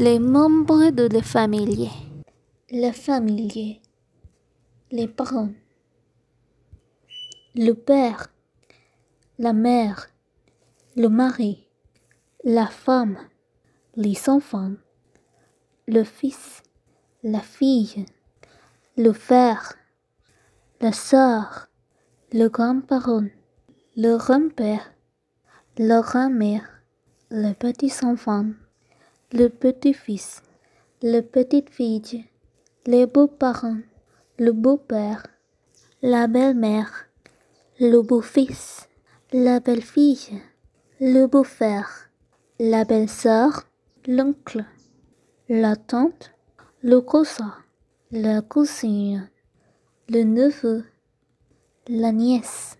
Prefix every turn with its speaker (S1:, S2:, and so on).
S1: Les membres de la famille. La famille. Les parents. Le père. La mère. Le mari. La femme. Les enfants. Le fils. La fille. Le frère. La sœur. Le grand-parent. Le grand-père. La grand-mère. Les petits-enfants. Le petit-fils. La petite-fille. Les beaux-parents. Le beau-père. La belle-mère. Le beau-fils. La belle-fille. Le beau-frère. La belle-sœur. L'oncle. La tante. Le cousin. La cousine. Le neveu. La nièce.